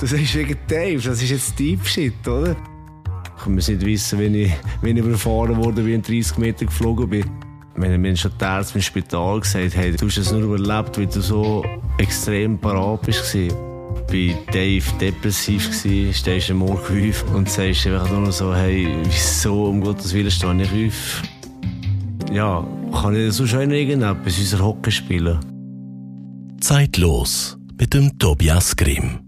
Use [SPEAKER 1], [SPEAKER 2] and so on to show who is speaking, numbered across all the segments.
[SPEAKER 1] Das ist wegen Dave, das ist jetzt Deep Shit, oder? Ich muss nicht wissen, wenn ich, wenn ich überfahren wurde, wie ich 30 Meter geflogen bin. Wenn mir schon die Ärzte im Spital gesagt haben, du hast es nur überlebt, weil du so extrem parat bist. Bei Dave depressiv war, stehst du am Morgen auf und sagst einfach nur so, hey, wieso um Gottes Willen stehe ich auf? Ja, kann ich so schön irgendetwas unser Hockey spielen?
[SPEAKER 2] Zeitlos mit dem Tobias Grimm.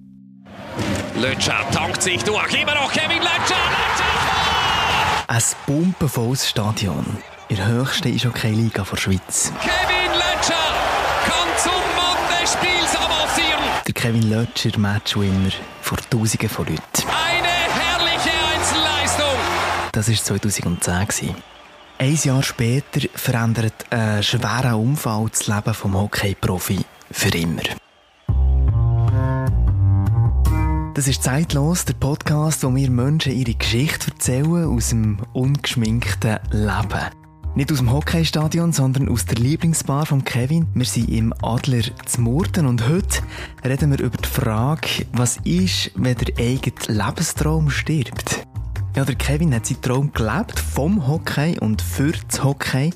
[SPEAKER 3] Lötscher tankt sich durch. Immer noch Kevin Lötscher. Lötscher!
[SPEAKER 4] Ein pumpenvolles Stadion. In der höchsten Eishockey-Liga der Schweiz.
[SPEAKER 3] Kevin Lötscher kann zum Mann des Spiels avancieren.
[SPEAKER 4] Der Kevin Lötscher, Matchwinner vor Tausenden von Leuten.
[SPEAKER 3] Eine herrliche Einzelleistung.
[SPEAKER 4] Das war 2010. Ein Jahr später verändert ein schwerer Unfall das Leben des Hockey-Profi für immer. Das ist zeitlos, der Podcast, wo wir Menschen ihre Geschichte erzählen aus dem ungeschminkten Leben. Nicht aus dem Hockeystadion, sondern aus der Lieblingsbar von Kevin. Wir sind im Adler zu Murten und heute reden wir über die Frage, was ist, wenn der eigene Lebenstraum stirbt. Ja, der Kevin hat seinen Traum gelebt vom Hockey und für das Hockey.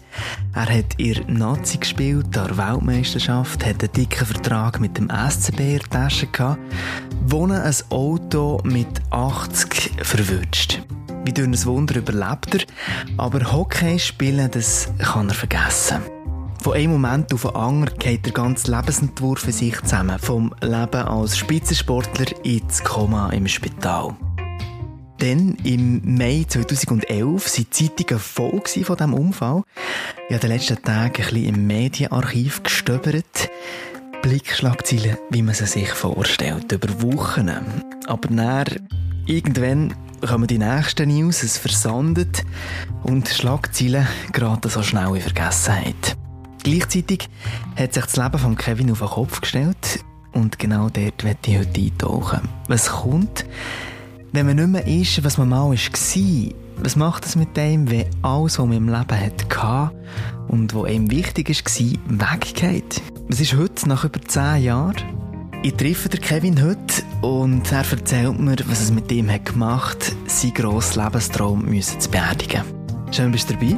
[SPEAKER 4] Er hat in Nazi gespielt, der Weltmeisterschaft, hat einen dicken Vertrag mit dem SCB in Tasche gehabt, wohnen ein Auto mit 80 verwünscht. Wie durch ein Wunder überlebt er, aber Hockey spielen, das kann er vergessen. Von einem Moment auf den anderen geht der ganze Lebensentwurf für sich zusammen. Vom Leben als Spitzensportler ins Koma im Spital. Dann, im Mai 2011, sind die Zeitungen voll von diesem Unfall. Ich habe den letzten Tagen ein bisschen im Medienarchiv gestöbert. Blickschlagzeilen, wie man sie sich vorstellt, über Wochen. Aber dann, irgendwann kommen die nächsten News, es versandet und Schlagzeilen geraten so schnell in Vergessenheit. Gleichzeitig hat sich das Leben von Kevin auf den Kopf gestellt und genau dort werde ich heute eintauchen. Was kommt, wenn man nicht mehr ist, was man mal war, was macht es mit dem, wenn alles, was man im Leben hatte und was einem wichtig war, weggeht? Was ist heute, nach über zehn Jahren? Ich treffe den Kevin heute und er erzählt mir, was es mit ihm hat gemacht hat, seinen grossen Lebenstraum müssen zu beerdigen. Schön, bist du dabei.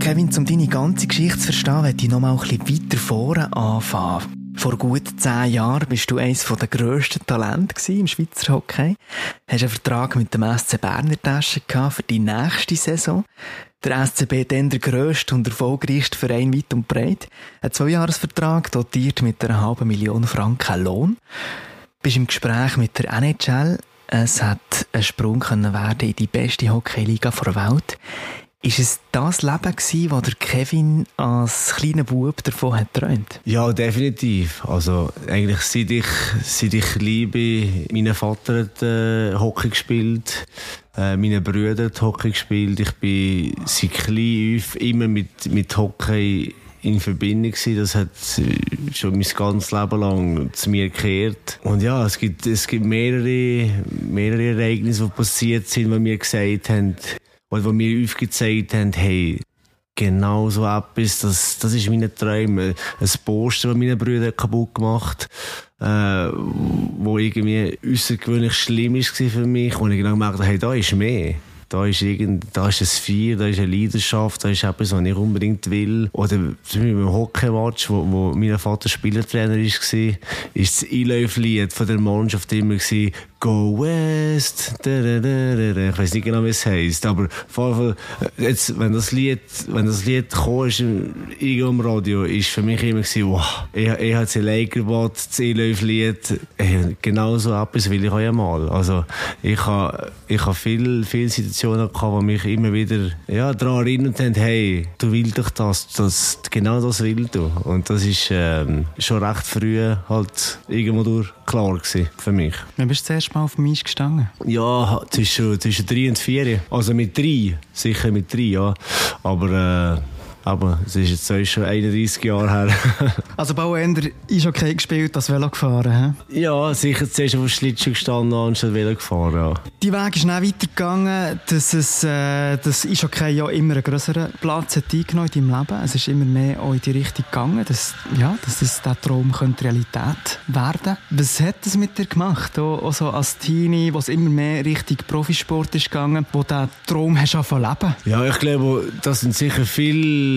[SPEAKER 4] Kevin, um deine ganze Geschichte zu verstehen, möchte ich noch mal ein bisschen weiter vorne anfangen. Vor gut zehn Jahren bist du eines der grössten Talente im Schweizer Hockey. Hast einen Vertrag mit dem SC Berner Tasche für die nächste Saison. Der SCB dann der grösste und erfolgreichste Verein weit und breit. Ein Zweijahresvertrag dotiert mit einer halben Million Franken Lohn. Bist im Gespräch mit der NHL. Es hat ein Sprung können werden in die beste Hockeyliga der Welt. Ist es das Leben gewesen, das der Kevin als kleiner Bub davon hat träumt?
[SPEAKER 1] Ja, definitiv. Also eigentlich seit ich, seit ich liebe, mein Vater hat äh, Hockey gespielt, äh, meine Brüder hat Hockey gespielt. Ich bin seit klein auf immer mit, mit Hockey in Verbindung gewesen. Das hat äh, schon mein ganzes Leben lang zu mir gekehrt. Und ja, es gibt, es gibt mehrere, mehrere Ereignisse, die passiert sind, die mir gesagt haben, oder wo mir aufgezeigt haben, hey, genau so etwas, das, das ist meine Träume. Ein Poster, das meine Brüder kaputt gemacht äh, wo irgendwie außergewöhnlich schlimm war für mich. Und ich dann gemerkt habe, hey, da ist mehr. Da ist, irgend, da ist ein Feier, da ist eine Leidenschaft, da ist etwas, was ich unbedingt will. Oder zum Beispiel beim Hockey-Match, wo, wo mein Vater Spielertrainer war, ist das Einläuflied von der Mannschaft immer Go West. Ich weiß nicht genau, wie es heisst, aber vor jetzt, wenn das Lied, wenn das Lied kam, ist irgendwo im Radio, ist für mich immer gewesen, wow, ich, ich habe den Lakerbot, das Einläuflied, genau so etwas will ich auch einmal. Also, ich habe, ich habe viele, viele Situationen gehabt, die mich immer wieder, ja, daran erinnert haben, hey, du willst doch das, das, genau das willst du. Und das ist, ähm, schon recht früh halt irgendwo durch klar gewesen für mich.
[SPEAKER 4] Wann bist du zuerst mal auf dem Eis gestanden?
[SPEAKER 1] Ja, zwischen, zwischen drei und vier. Also mit drei, sicher mit drei, ja. Aber aber es ist jetzt schon 31 Jahre her.
[SPEAKER 4] also Bauender ist okay gespielt, das Velo gefahren,
[SPEAKER 1] he? Ja, sicher zuerst auf dem Schlittschuh gestanden anstatt Velo gefahren, ja.
[SPEAKER 4] Die Weg ist dann weitergegangen, dass es, äh, das ist okay ja immer einen größeren Platz hat eingenommen in deinem Leben. Es ist immer mehr auch in die Richtung gegangen, dass, ja, dass das, der Traum könnte Realität werden Was hat das mit dir gemacht, auch, auch so als Teenie, wo es immer mehr Richtung Profisport ist gegangen, wo der Traum hast du leben?
[SPEAKER 1] Ja, ich glaube, das sind sicher viele,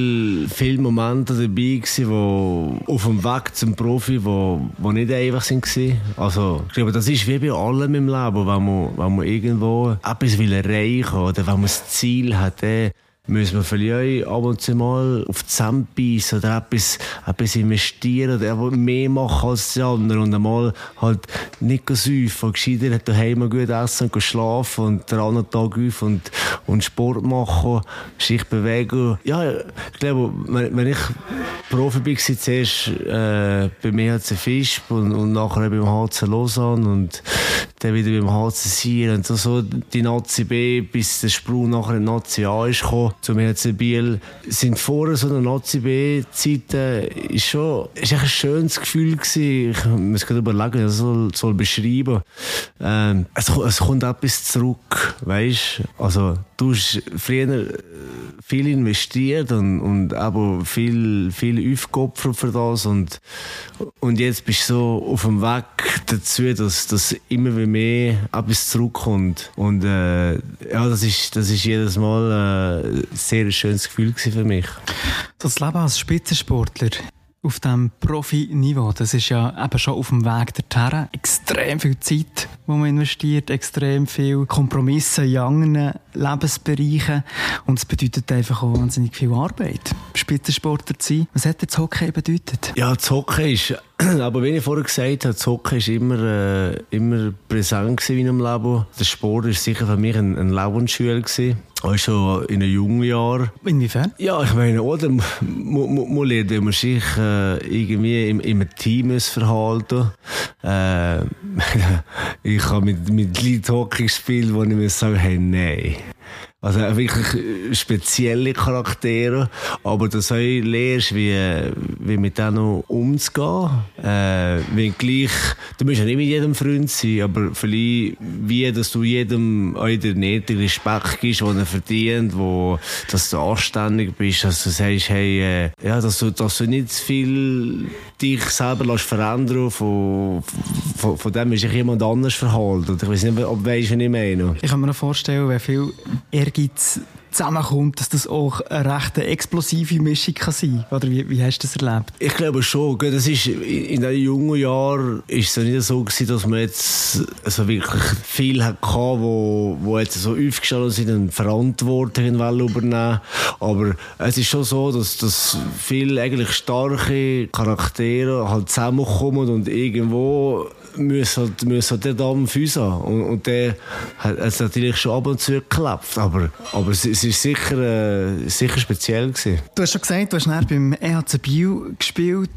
[SPEAKER 1] viele Momente dabei wo auf dem Weg zum Profi, wo, wo nicht einfach sind gewesen. Also, ich glaube, das ist wie bei allem im Leben, wenn man, wenn man irgendwo etwas will erreichen oder wenn man das Ziel hat, ey, müssen wir vielleicht ab und zu mal auf die beißen oder etwas, etwas investieren oder mehr machen als die anderen und einmal halt nicht säufen, gescheiter daheim gut essen und schlafen und den anderen Tag auf und, und Sport machen, sich bewegen. Ja, ich glaube, wenn ich Profi war, zuerst äh, beim EHC Fischb und, und nachher beim HC Lausanne und dann wieder beim HC Sier und so, so die Nazi B, bis der Sprung nachher in Nazi A ist gekommen zum HC Biel, sind vor so einer Nazi B-Zeit, ist schon, ist ein schönes Gefühl gewesen. Ich muss gerade überlegen, wie ich das soll, soll beschreiben. Ähm, es, es kommt etwas zurück, weißt? Also, du hast früher viel investiert und, und aber viel, viel aufgeopfert für das und, und jetzt bist du so auf dem Weg dazu, dass, dass immer mehr etwas zurückkommt und äh, ja, das ist, das ist jedes Mal äh, ein sehr schönes Gefühl für mich.
[SPEAKER 4] Das Leben als Spitzensportler auf dem Profi-Niveau. Das ist ja eben schon auf dem Weg dorthin. Extrem viel Zeit, die man investiert, extrem viel Kompromisse in anderen Lebensbereichen. Und es bedeutet einfach auch wahnsinnig viel Arbeit. Spitzensportler zu sein. Was hat das Hockey bedeutet?
[SPEAKER 1] Ja, das Hockey ist, aber wie ich vorher gesagt habe, das Hockey ist immer, äh, immer präsent in meinem Leben. Der Sport ist sicher für mich ein, ein Lebensschule. Auch schon in den jungen Jahren.
[SPEAKER 4] Inwiefern?
[SPEAKER 1] Ja, ich meine, oder? Man, man lernt immer sich äh, irgendwie im, im Team verhalten. Äh, ich habe mit, mit Leuten Hockey gespielt, wo ich mir sagen, hey, nein. Also wirklich spezielle Charaktere, aber dass du lernst, wie, wie mit denen umzugehen. Äh, wie gleich, du musst ja nicht mit jedem Freund sein, aber vielleicht wie, dass du jedem auch den nötigen Respekt gibst, den er verdient, wo, dass du anständig bist, dass du sagst, hey, äh, ja, dass du, dass du nicht viel dich selber lässt verändern von, von, von dem ist sich jemand anders verhalten. Ich weiß nicht, ob du weißt, was ich meine.
[SPEAKER 4] Ich kann mir noch vorstellen, wie viel Ehrgeiz zusammenkommt, dass das auch eine recht explosive Mischung kann sein kann. Wie, wie hast du das erlebt?
[SPEAKER 1] Ich glaube schon. Das ist, in den jungen Jahren ist es nicht so gewesen, dass man jetzt also wirklich viel hatte, wo, wo jetzt so aufgestanden sind und Verantwortung übernehmen Aber es ist schon so, dass, dass viele eigentlich starke Charaktere halt zusammenkommen und irgendwo müssen müssen der Damm füßen. Und, und der hat es natürlich schon ab und zu geklappt. Aber, aber es, es ist sicher, äh, sicher speziell gewesen.
[SPEAKER 4] Du hast schon gesagt, du hast beim EHC Biel gespielt,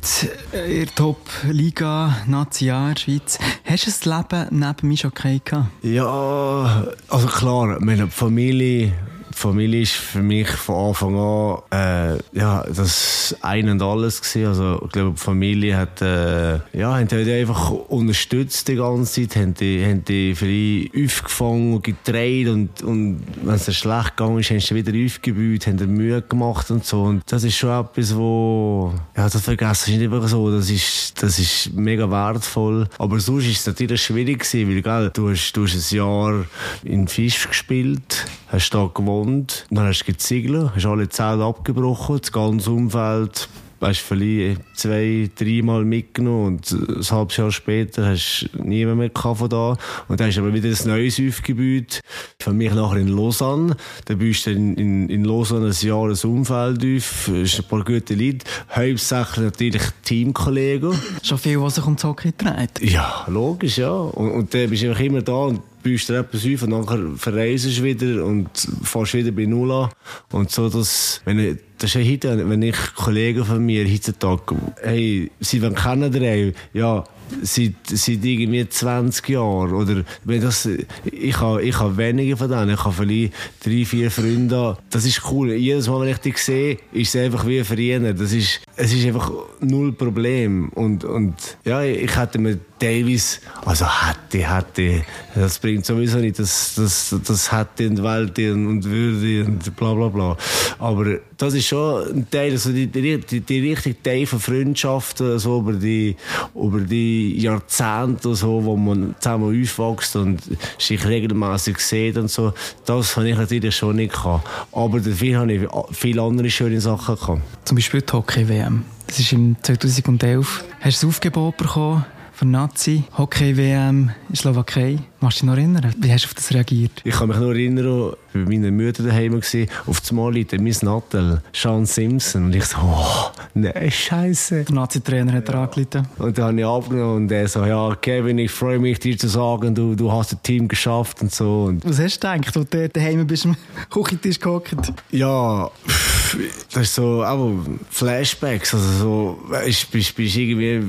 [SPEAKER 4] äh, in der Top-Liga, Nazi-Jahr, Schweiz. Hast du das Leben neben mir schon gehabt?
[SPEAKER 1] Ja, also klar, meine Familie Familie ist für mich von Anfang an äh, ja, das Ein und Alles gewesen. Also ich glaube, die Familie hat, äh, ja, haben die einfach unterstützt die ganze Zeit, haben die, haben die für ihn aufgefangen und gedreht und, und wenn es schlecht gegangen ist, haben sie wieder aufgebaut, haben Mühe gemacht und so. Und das ist schon etwas, wo, ja, das vergessen ist nicht einfach so. Das ist, das ist mega wertvoll. Aber sonst ist es natürlich schwierig gewesen, weil, gell, du hast, du hast ein Jahr in Fisch gespielt, hast da gewohnt. Dann hast du geziegelt, hast alle Zellen abgebrochen, das ganze Umfeld weißt, vielleicht zwei, dreimal mitgenommen und ein halbes Jahr später hast du niemand mehr von da. Und dann hast du aber wieder ein neues aufgebaut. Für mich nachher in Lausanne. Dann bist du in, in, in Lausanne ein Jahr ein Umfeld auf, hast ein paar gute Leute. Hauptsächlich natürlich Teamkollegen.
[SPEAKER 4] Schon viel, was sich um Hockey dreht.
[SPEAKER 1] Ja, logisch, ja. Und, und dann bist du einfach immer da und baust dir etwas auf und dann verreist du wieder und fährst wieder bei Null an. Und so, dass, wenn ich, das ist heute, wenn ich Kollegen von mir heutzutage, hey, sie wollen kennen, ja, seit, seit irgendwie 20 Jahren. Oder wenn das, ich habe ich ha wenige von denen. Ich habe vielleicht drei, vier Freunde. Das ist cool. Jedes Mal, wenn ich dich sehe, ist es einfach wie früher. Das ist, es ist einfach null Problem. Und, und ja, ich hätte mir Davis, also hätte, hätte, das bringt sowieso nicht, das, das, das hätte und Welt und Würde und bla bla bla. Aber das ist schon ein Teil, also die, die, die, die richtige Teil von Freundschaften, so über die, über die Jahrzehnte, so, wo man zusammen aufwächst und sich regelmäßig sieht und so, das habe ich natürlich schon nicht gehabt. Aber dafür habe ich viele andere schöne Sachen gehabt.
[SPEAKER 4] Zum Beispiel die Hockey-WM. Das ist im 2011. Hast du das Aufgebot bekommen? Für Nazi, Hockey-WM in Slowakei. Machst du dich noch erinnern? Wie hast du auf das reagiert?
[SPEAKER 1] Ich kann mich noch erinnern, bei meiner Mutter daheim war, auf das Mal liegt mein Nattel, Sean Simpson. Und ich so, oh, nein, Scheiße.
[SPEAKER 4] Der Nazi-Trainer hat er angerufen.
[SPEAKER 1] Und dann habe ich abgenommen und er so, ja, Kevin, ich freue mich, dir zu sagen, du, du hast das Team geschafft und so. Und
[SPEAKER 4] Was hast du gedacht, als du daheim bist am Küchentisch gehockt?
[SPEAKER 1] Ja, das ist so, aber Flashbacks, also so, bist, bist irgendwie,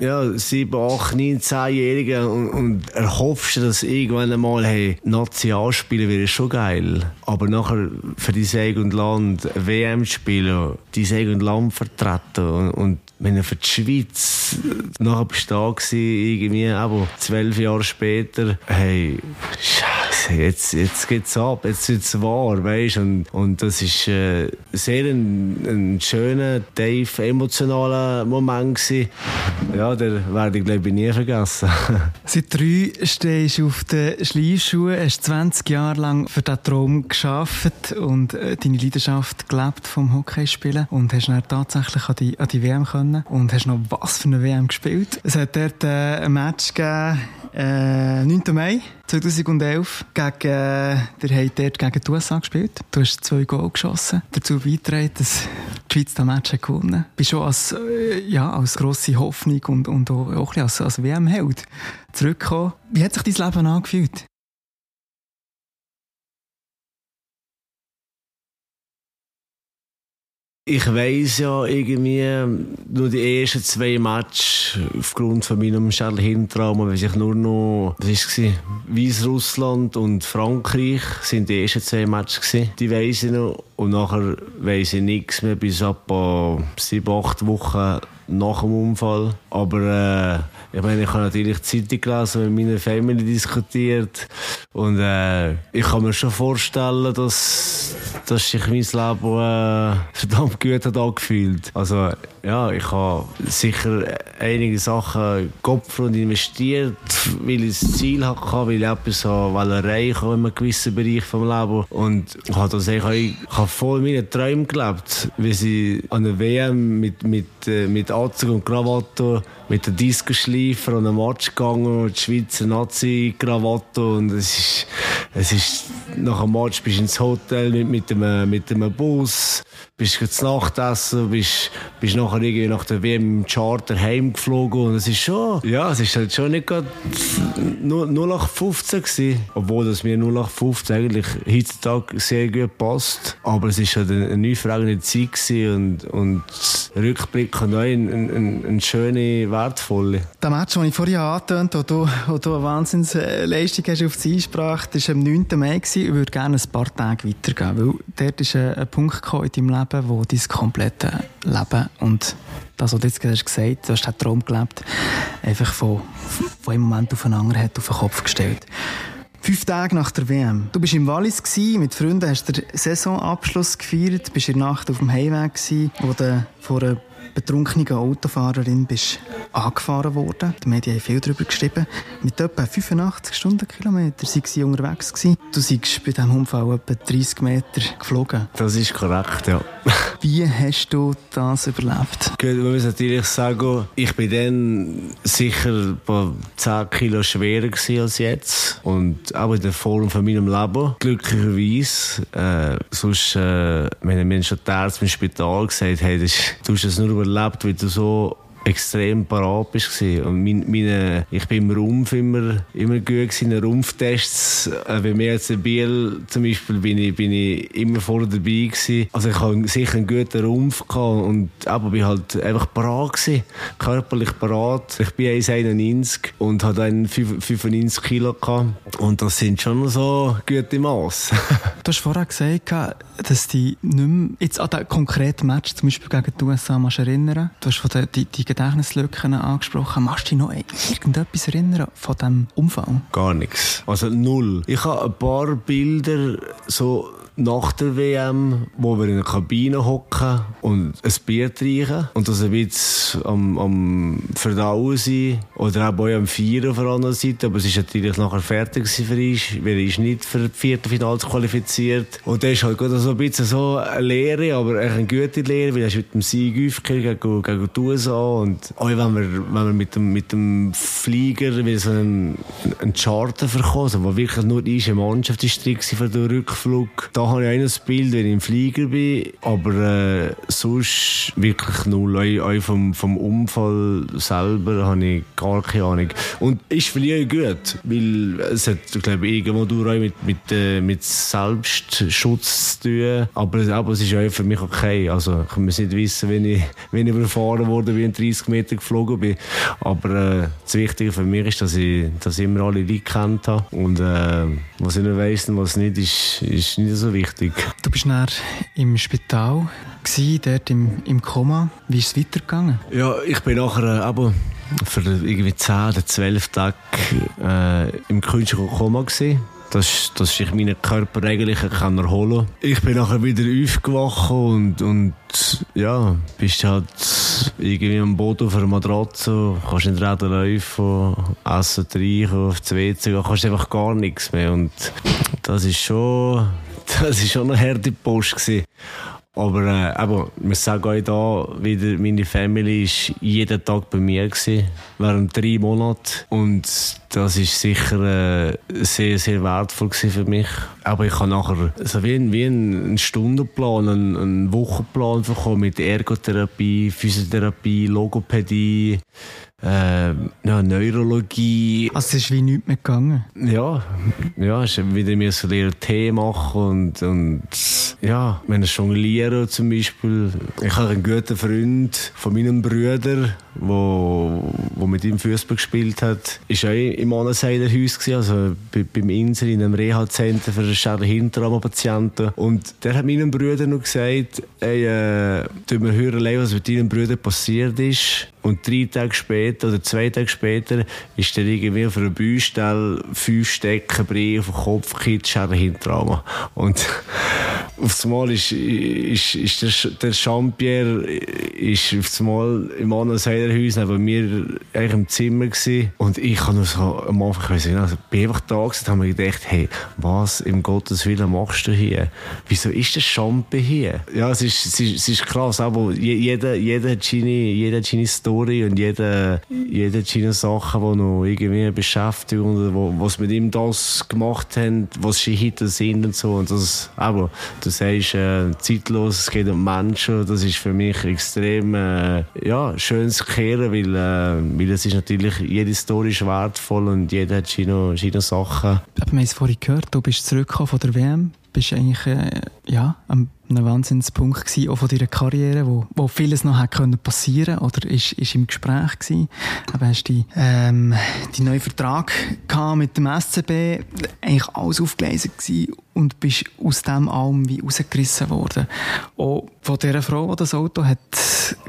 [SPEAKER 1] ja, sieben, acht, neun, zehnjährige und, und erhoffst, dass irgendwann einmal, hey, Nazi anspielen wäre schon geil. Aber nachher für dein eigenes Land WM spielen, dein eigenes Land vertreten und, und wenn er für die Schweiz nachher bist du da gewesen, irgendwie, aber zwölf Jahre später, hey, Scheiße, jetzt, jetzt geht's ab, jetzt wird's wahr, weißt und, und das ist äh, sehr ein, ein schöner, tief emotionaler Moment gewesen. Ja, der werde ich glaube ich nie vergessen.
[SPEAKER 4] Seit drei stehst du auf den Schleifschuhen, hast 20 Jahre lang für diesen Traum geschafft und äh, deine Leidenschaft gelebt vom Hockeyspielen und hast dann tatsächlich an die, an die WM können und hast noch was für eine WM gespielt. Es hat dort äh, ein Match gegeben, äh, 9. Mai 2011 gegen, äh, der hat dort gegen die USA gespielt. Du hast zwei Goal geschossen, dazu beigetragen, dass die Schweiz das Match hat gewonnen. Bist schon als, äh, ja, als grosse Hoffnung und, und auch, auch als, als WM-Held zurückgekommen. Wie hat sich dein Leben angefühlt?
[SPEAKER 1] Ich weiss ja irgendwie nur die ersten zwei Matches aufgrund von meinem Schädelhirntrauma, weiß ich nur noch, das war Weißrussland und Frankreich sind die ersten zwei Matches gewesen. Die weiss ich noch und nachher weiss ich nichts mehr bis ab sieben, acht Wochen nach dem Unfall. Aber äh, ich meine, ich habe natürlich die Zeitung gelesen, mit meiner Family diskutiert und äh, ich kann mir schon vorstellen, dass, dass sich mein Leben äh, verdammt gut hat angefühlt. Also ja, ich habe sicher einige Sachen geopfert und investiert, weil ich das Ziel hatte, weil ich etwas erreichen wollte in einem gewissen Bereich des Lebens. Und ich habe das eigentlich, ich habe voll meine Träume gelebt, wie sie an der WM mit, mit, mit Anzug und Krawatte mit der Disco-Schleifer an den Match gegangen und die Schweizer Nazi-Krawatte und es ist, es ist, nach dem Match bist du ins Hotel mit, mit, einem, mit einem Bus, bist zu Nacht essen, bist, bist nachher irgendwie nach der WM im Charter heimgeflogen und es ist schon, ja, es ist halt schon nicht gerade nur, nur nach 15 gewesen, obwohl das mir nur nach 15 eigentlich heutzutage sehr gut passt, aber es ist halt eine, eine neue Zeit gewesen und, und rückblickend auch eine, eine, eine schöne wertvolle.
[SPEAKER 4] Der Match, den ich vorhin angetönt habe, wo du, wo du eine Wahnsinnsleistung hast auf die Einsprache, das war am 9. Mai. Ich würde gerne ein paar Tage weitergehen, weil dort ist ein, ein Punkt in deinem Leben, wo dein komplette Leben und das, was du jetzt gesagt hast, du hast den Traum gelebt, einfach von, von einem Moment auf einen anderen hat auf den Kopf gestellt. Fünf Tage nach der WM. Du bist im Wallis mit Freunden, hast den Saisonabschluss gefeiert, bist in der Nacht auf dem Heimweg wo du vor einer betrunkenen Autofahrerin bist angefahren worden. Die Medien haben viel darüber geschrieben. Mit etwa 85 Stundenkilometer waren sie unterwegs. Gewesen. Du seist bei diesem Unfall etwa 30 Meter geflogen.
[SPEAKER 1] Das ist korrekt, ja.
[SPEAKER 4] Wie hast du das überlebt?
[SPEAKER 1] Gut, man muss natürlich sagen, ich bin dann sicher 10 Kilo schwerer als jetzt. Und auch in der Form von meinem Leben. Glücklicherweise. Äh, sonst, äh, wenn mir schon die Ärzte im Spital gesagt haben, du hast es nur überlebt, weil du so extrem parat bist. Und mein, meine, ich bin im Rumpf immer, immer gut gewesen, in Rumpftests. Äh, wenn wir jetzt in Biel zum Beispiel bin ich, bin ich immer vorne dabei gewesen. Also ich hatte sicher einen guten Rumpf gehabt und aber bin halt einfach parat gewesen. Körperlich parat. Ich bin 1,91 und hatte dann 95 Kilo gehabt. Und das sind schon so gute Maß.
[SPEAKER 4] du hast vorher gesagt, dass die nicht mehr, jetzt an den konkreten Match, zum Beispiel gegen die USA, erinnern. Du hast von den, die, die Gedächtnislücken angesprochen. Machst du dich noch irgendetwas erinnern von diesem Umfang?
[SPEAKER 1] Gar nichts. Also null. Ich habe ein paar Bilder so nach der WM, wo wir in der Kabine hocken und ein Bier trinken und das ein bisschen am, am Verdauen sein oder auch am Feiern auf der anderen Seite, aber es ist natürlich nachher fertig für uns, weil er nicht für das vierte Finale qualifiziert. Und das ist halt so ein bisschen so eine Lehre, aber eine gute Lehre, weil er ist mit dem Sieg aufgehört gegen, gegen die USA und auch wenn wir, wenn wir mit dem, mit dem Flieger wie so einen, einen Charter verkommen, wo wirklich nur die Mannschaft ist für den Rückflug, da habe ich ein Bild, wenn ich im Flieger bin, aber äh, sonst wirklich null. Auch, auch vom, vom Unfall selber habe ich gar keine Ahnung. Und ist vielleicht gut, weil es hat, glaube ich, irgendwo durch mit, mit, äh, mit Selbstschutz zu tun. Aber, aber es ist auch für mich okay. Also ich muss nicht wissen, wenn ich, wenn ich überfahren wurde, wie ich 30 Meter geflogen bin. Aber äh, das Wichtige für mich ist, dass ich, dass ich immer alle Leute kennt habe. Und äh, was ich nicht weiss und was nicht, ist, ist nicht so wichtig.
[SPEAKER 4] Du bist dann im Spital, gewesen, dort im, im Koma. Wie ist es weitergegangen?
[SPEAKER 1] Ja, ich bin nachher äh, aber für irgendwie 10 oder 12 Tage äh, im künstlichen Koma gewesen dass, dass ich meinen Körper eigentlich kann erholen. Ich bin nachher wieder aufgewacht und, und ja, bist halt irgendwie am Boden auf einer Matratze, kannst nicht reden, laufen, essen, trinken, auf die WC kannst einfach gar nichts mehr und das ist schon, das ist schon eine harte Post gewesen. Aber äh, aber wir sagen euch da wieder, meine Family war jeden Tag bei mir gewesen, während drei Monaten und das ist sicher äh, sehr sehr wertvoll für mich. Aber ich habe nachher so wie, wie einen Stundenplan, einen, einen Wochenplan bekommen mit Ergotherapie, Physiotherapie, Logopädie, äh, ja, Neurologie.
[SPEAKER 4] Also es ist wie nichts mehr gegangen?
[SPEAKER 1] Ja, ja, ich wieder so lernen Tee machen und, und ja, wenn ich jongliere zum Beispiel. Ich habe einen guten Freund von meinem Bruder, wo, wo mit ihm Fußball gespielt hat, ist auch im Annenseider Haus gewesen, also bei, beim Insel in einem Reha-Center für Schädel-Hinterarm-Patienten. Und der hat meinem Bruder noch gesagt, ey, äh, du mir hören, was mit deinem Bruder passiert ist. Und drei Tage später oder zwei Tage später ist der irgendwie auf einer Baustelle fünf Stecken Brei auf den Kopf gekippt, Schädelhinterarm. Und auf einmal ist, ist, ist der, der Champier ist auf einmal im anderen Seiderhaus neben mir eigentlich im Zimmer gewesen. Und ich habe nur so am Anfang gesagt, also bin einfach da gewesen, habe mir gedacht, hey, was im Gottes Willen machst du hier? Wieso ist der Champier hier? Ja, es ist, es ist, es ist krass, aber jeder, jeder seine, jeder hat Story und jeder, jeder seine Sachen, die noch irgendwie beschäftigt und wo, was mit ihm das gemacht haben, was sie hinter sind und so. Und das, aber du sagst, äh, zeitlos, es geht um Menschen, das ist für mich extrem, äh, ja, schönes Kehren, weil, äh, weil es ist natürlich, jede Story ist wertvoll und jeder hat seine, seine Sachen.
[SPEAKER 4] Aber wir haben es vorhin gehört, du bist zurückgekommen von der WM, bist eigentlich, äh, ja, ein Wahnsinnspunkt gewesen, auch von deiner Karriere, wo, wo vieles noch hätte können passieren oder ist, ist im Gespräch gewesen. Aber hast die, ähm, die neuen Vertrag mit dem SCB, eigentlich alles aufgelesen gewesen und bist aus dem allem wie rausgerissen worden. Auch von dieser Frau, die das Auto hat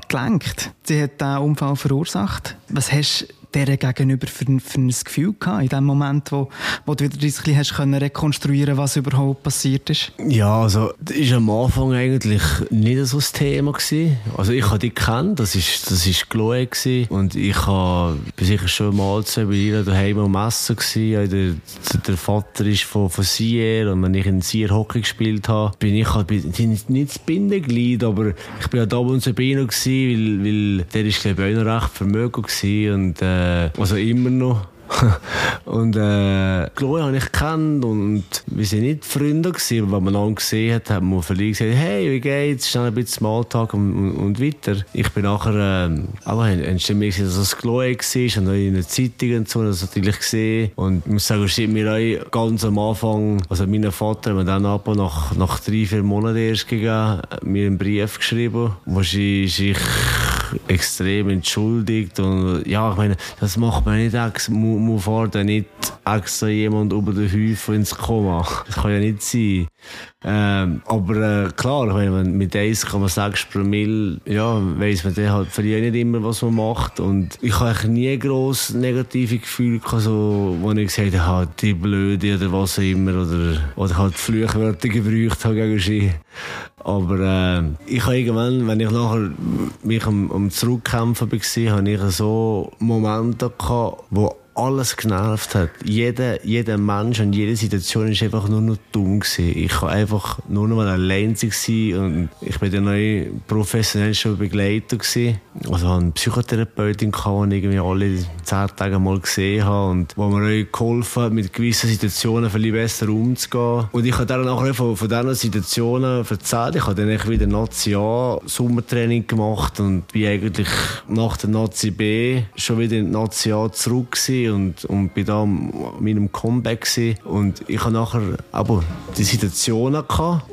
[SPEAKER 4] gelenkt. Sie hat diesen Unfall verursacht. Was hast der gegenüber für, für ein Gefühl gehabt, in dem Moment, wo, wo du wieder ein bisschen hast können rekonstruieren was überhaupt passiert ist?
[SPEAKER 1] Ja, also, das war am Anfang eigentlich nicht so das Thema. Gewesen. Also, ich habe die kennt, das ist, das ist Chloe. Und ich habe, sicher schon mal bei ihr daheim am Essen gewesen. Der, der Vater ist von, von Sier und wenn ich in Sier Hockey gespielt habe, bin ich halt, nicht, das Bindeglied, aber ich bin halt da und zu bei gewesen, weil, weil der ist, glaube ich, auch noch recht vermögend gewesen und, äh, also immer noch und äh, Chloe habe ich gekannt und wir sind nicht Freunde gewesen, aber wenn man dann gesehen hat, haben wir vielleicht gesagt, hey, wie geht's? Schnell ein bisschen Smalltalk und, und, und weiter. Ich bin nachher, äh, sie mir gesagt, dass es Chloe war, und in der Zeitung und so, das natürlich gesehen. Und ich muss sagen, es mir auch ganz am Anfang, also mein Vater hat mir dann aber nach, nach drei, vier Monaten erst gegeben, mir einen Brief geschrieben, wo sie sich extrem entschuldigt und ja, ich meine, das macht man nicht extra, man fährt ja nicht extra jemand über den Häufen ins Koma. Das kann ja nicht sein. Ähm, aber äh, klar, ich mit 1,6 Promille, ja, weiss man dann halt früher nicht immer, was man macht. Und ich habe nie gross negative Gefühle gehabt, so, wo ich gesagt habe, die Blöde oder was auch immer, oder, oder halt Fluchwörter gebraucht habe gegen sie. Aber äh, ich habe irgendwann, wenn ich nachher mich am, am Zurückkämpfen war, habe ich so Momente gehabt, wo alles genervt hat. Jeder, jeder Mensch und jede Situation ist einfach nur noch dumm gewesen. Ich war einfach nur noch mal allein sein und ich bin dann neu professionell schon Begleiter gewesen. Also eine Psychotherapeutin, die ich irgendwie alle zehn Tage mal gesehen habe und wo mir geholfen hat, mit gewissen Situationen viel besser umzugehen. Und ich habe dann auch von, von diesen Situationen erzählt. Ich habe dann wieder Nazi A Sommertraining gemacht und bin eigentlich nach der Nazi B schon wieder in die Nazi A zurück gewesen und, und bin da an meinem Comeback gewesen. und ich habe nachher aber die Situationen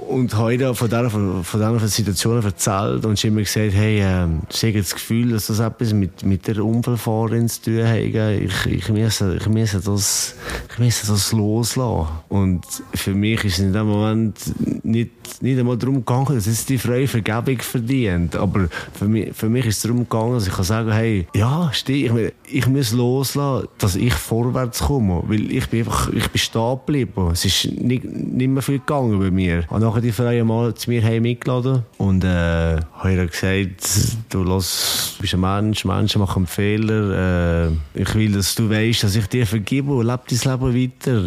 [SPEAKER 1] und habe von dieser, von, dieser Situationen erzählt und mir gesagt, hey, äh, ich habe das Gefühl, dass das etwas mit, mit der Unfallfahrerin zu tun hat. Ich, ich, müsse, ich, müsse das, ich müsse das loslassen. Und für mich ist es in dem Moment nicht, nicht einmal darum gegangen, dass jetzt die freie Vergebung verdient. Aber für mich, für mich ist es darum gegangen, dass ich kann sagen hey, ja, steh, ich, ich muss loslassen, dass ich vorwärts komme. Weil ich bin einfach, ich bin stehen geblieben. Es ist nicht, nicht mehr viel gegangen bei mir. Habe nachher die Freie mal zu mir heim eingeladen und äh, habe ihr gesagt, du lass, bist ein Mensch, Menschen machen Fehler. Äh, ich will, dass du weißt, dass ich dir vergebe und lebe dein Leben weiter.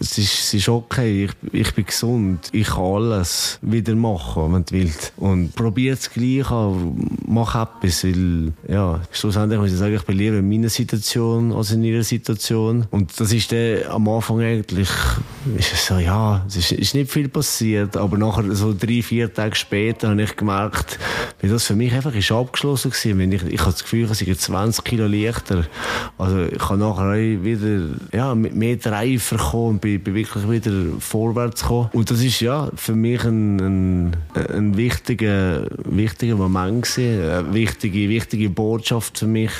[SPEAKER 1] Es ist, es ist okay, ich, ich bin gesund. Ich kann alles wieder machen, wenn du willst. Und probier das Gleiche, mach etwas, weil, ja, schlussendlich muss ich sagen, ich bin lieber in meiner Situation als in ihrer Situation. Und das ist dann am Anfang eigentlich, ist es so, ja, es ist, ist nicht viel passiert, aber nachher, so drei, vier Tage später, habe ich gemerkt, wie das für mich einfach ist abgeschlossen. Wenn ich, ich habe das Gefühl, ich sei 20 Kilo leichter. Also, ich kann nachher wieder, ja, mehr Drive kommen und bin, bin wirklich wieder vorwärts gekommen. Und das ist, ja, für mich ein, ein, ein wichtiger, wichtiger Moment gewesen, eine wichtige, wichtige Botschaft für mich,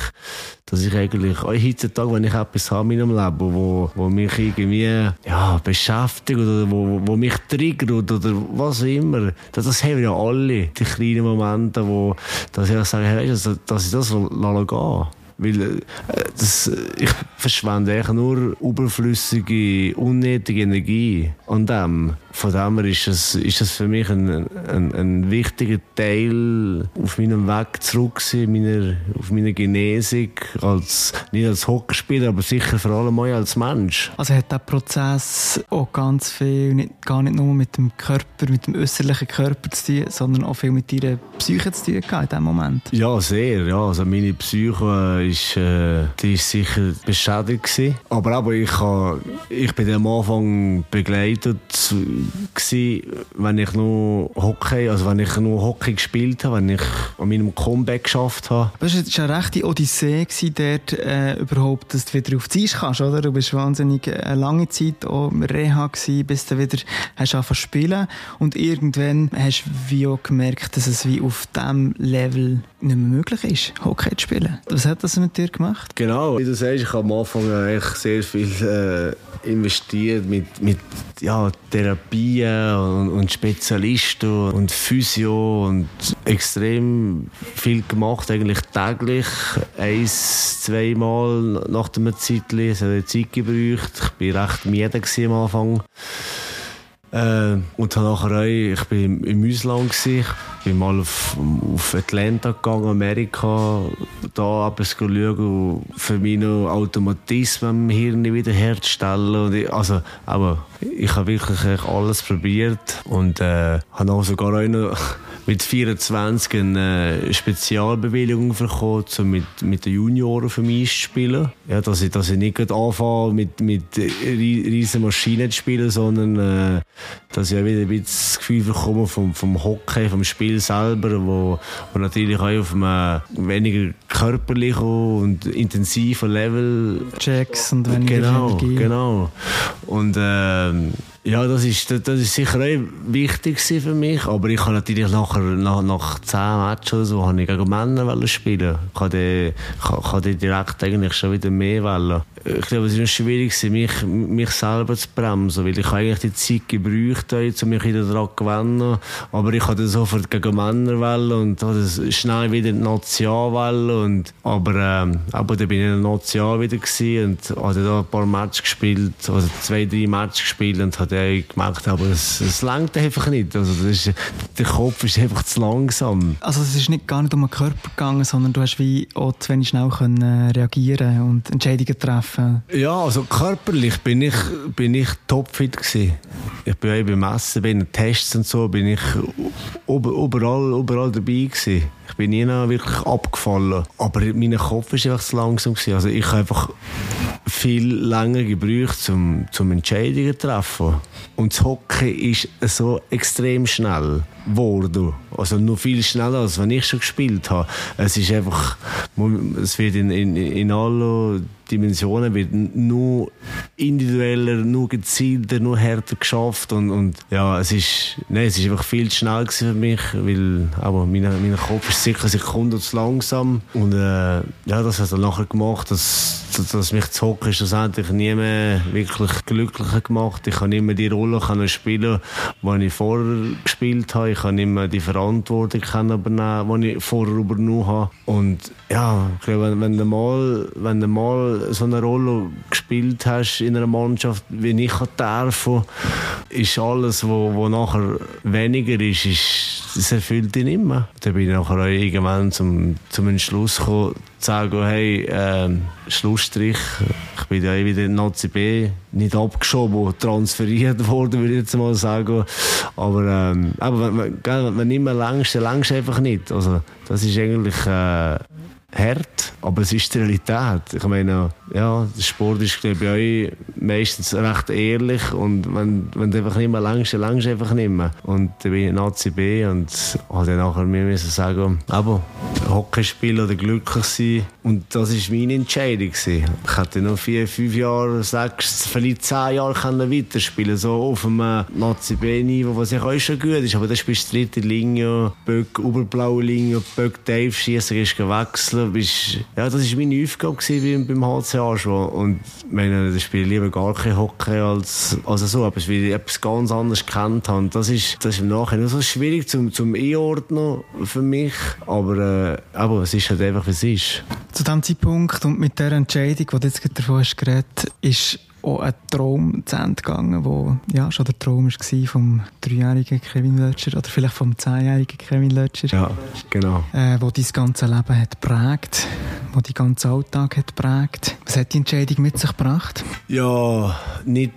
[SPEAKER 1] dass ich eigentlich auch heutzutage, wenn ich etwas habe in meinem Leben, wo, wo mich irgendwie ja, beschäftigt oder wo, wo mich triggert oder was immer, das, das haben wir ja alle, die kleinen Momente, wo dass ich sage, hey, dass, dass ich das lasse gehen. Weil äh, das, ich verschwende eigentlich nur überflüssige, unnötige Energie an dem. Von dem her ist es, ist es für mich ein, ein, ein wichtiger Teil auf meinem Weg zurück meiner, auf meiner Genesung, als, nicht als Hockeyspieler, aber sicher vor allem auch als Mensch.
[SPEAKER 4] Also hat der Prozess auch ganz viel, nicht, gar nicht nur mit dem Körper, mit dem äußerlichen Körper zu tun, sondern auch viel mit deiner Psyche zu tun in diesem Moment?
[SPEAKER 1] Ja, sehr. Ja. Also meine Psyche ist, äh, die ist sicher beschädigt gewesen. Aber, aber ich, ha, ich bin am Anfang begleitet gewesen, wenn ich nur Hockey, also wenn ich nur Hockey gespielt habe, wenn ich an meinem Comeback geschafft habe.
[SPEAKER 4] Das war eine rechte Odyssee gewesen, dort äh, überhaupt, dass du wieder auf die Eis kannst, oder? Du bist wahnsinnig äh, eine lange Zeit auch im Reha gewesen, bis du wieder hast angefangen zu spielen und irgendwann hast du wie auch gemerkt, dass es wie auf diesem Level nicht mehr möglich ist, Hockey zu spielen. Was hat das mit dir gemacht?
[SPEAKER 1] Genau, wie du sagst, ich habe am Anfang echt sehr viel äh, investiert mit, mit ja, Therapien und, und Spezialisten und Physio und extrem viel gemacht, eigentlich täglich, eins, zweimal nach dem Zeitchen, es hat Zeit gebraucht, ich war recht müde am Anfang. Äh, und dann nachher auch, ich bin im Ausland gewesen. Ich bin mal auf, auf Atlanta gegangen, Amerika, da etwas schauen für mich noch Automatismen im Hirn wiederherzustellen. Und ich, also, aber ich habe wirklich alles probiert und äh, habe auch sogar auch noch mit 24 eine Spezialbewilligung bekommen, um mit, mit den Junioren für mich zu spielen. Ja, dass ich, dass ich nicht anfange, mit, mit riesen Maschinen zu spielen, sondern äh, dass ich wieder ein bisschen das Gefühl bekomme vom, vom Hockey, vom Spiel selber, wo, wo natürlich auch auf einem weniger körperlichen und intensiven Level
[SPEAKER 4] Checks und weniger
[SPEAKER 1] genau,
[SPEAKER 4] Energie.
[SPEAKER 1] genau. Und ähm, ja, das ist, das ist sicher auch wichtig für mich, aber ich habe natürlich nachher, nach, nach zehn Matches oder so, habe ich gegen Männer spielen. Ich habe die, direkt eigentlich schon wieder mehr wollen. Ich glaube, es ist schwierig, mich, mich selber zu bremsen, weil ich eigentlich die Zeit gebraucht habe, um mich wieder daran zu gewöhnen. Aber ich habe sofort gegen Männer und habe schnell wieder die wollen. Und, aber, ähm, aber dann bin ich in der Nation wieder und habe da ein paar Matches gespielt, oder zwei, drei Matches gespielt und habe ich gemerkt, aber es, es langt einfach nicht. Also das ist, der Kopf ist einfach zu langsam.
[SPEAKER 4] Also es ist nicht, gar nicht um den Körper gegangen, sondern du hast wie auch zu wenig schnell können äh, reagieren und Entscheidungen treffen.
[SPEAKER 1] Ja, also körperlich bin ich, bin ich topfit gewesen. Ich bin auch beim Messen, bei den Tests und so, bin ich überall, überall dabei gewesen. Ich bin nie wirklich abgefallen. Aber mein Kopf war einfach zu langsam. Gewesen. Also ich habe einfach viel länger gebraucht, um, um Entscheidungen zu treffen. Und das Hockey ist so extrem schnell geworden. Also noch viel schneller, als wenn ich schon gespielt habe. Es ist einfach, es wird in, in, in allen Dimensionen wird nur individueller, nur gezielter, nur härter geschafft und, und ja, es ist, nein, es ist einfach viel zu schnell für mich, weil aber mein, mein Kopf ist sicher Sekunden zu langsam und äh, ja, das hat dann nachher gemacht, dass, dass mich das Hockey schlussendlich nie mehr wirklich glücklicher gemacht. Ich kann nicht mehr die Rolle können spielen, die ich vorher gespielt habe. Ich kann nicht mehr die Verantwortung übernehmen, die ich vorher übernommen habe. Und ja, ich glaube, wenn, wenn du mal, wenn du mal so eine Rolle gespielt hast in einer Mannschaft, wie ich darf, ist alles, was wo, wo nachher weniger ist, ist das erfüllt dich nicht mehr. Da bin ich nachher auch irgendwann zum, zum Entschluss gekommen, zu sagen, hey, äh, Schlussstrich, ich bin ja wieder in Nazi B, nicht abgeschoben, transferiert worden, würde ich jetzt mal sagen. Aber, ähm, aber wenn, wenn, wenn nicht mehr längst, dann längst einfach nicht. Also, das ist eigentlich, äh, hart, aber es ist die Realität. Ich meine, ja, der Sport ist glaube ich meistens recht ehrlich und wenn, wenn du einfach nicht mehr längst, dann längst einfach nicht mehr. Und dann bin ich in ACB und habe dann nachher mir müssen sagen, aber Hockey spielen oder glücklich sein und das war meine Entscheidung. Gewesen. Ich hätte noch vier, fünf Jahre, sechs, vielleicht zehn Jahre können weiterspielen so auf einem ACB-Niveau, was ja auch schon gut ist, aber dann spielst du dritte Linie, Böck, oberblaue Linie, Böck, Dave schießen, ist gewechselt ja, das war meine Aufgabe gewesen, beim HCA schon. Und ich meine, da spiele ich lieber gar kein Hockey als, als so etwas, weil ich etwas ganz anderes kennt habe. Das ist, das ist im Nachhinein so schwierig zum, zum Einordnen für mich. Aber, äh, aber es ist halt einfach, wie es ist.
[SPEAKER 4] Zu diesem Zeitpunkt und mit der Entscheidung, die du jetzt davon hast geredet, ist auch ein Traum zu Ende gegangen, wo ja, schon der Traum war vom dreijährigen Kevin Lötscher oder vielleicht vom zehnjährigen Kevin Lötscher.
[SPEAKER 1] Ja, genau.
[SPEAKER 4] Äh, wo dein ganze Leben hat prägt, wo dein ganzen Alltag hat prägt. Was hat die Entscheidung mit sich gebracht?
[SPEAKER 1] Ja, nicht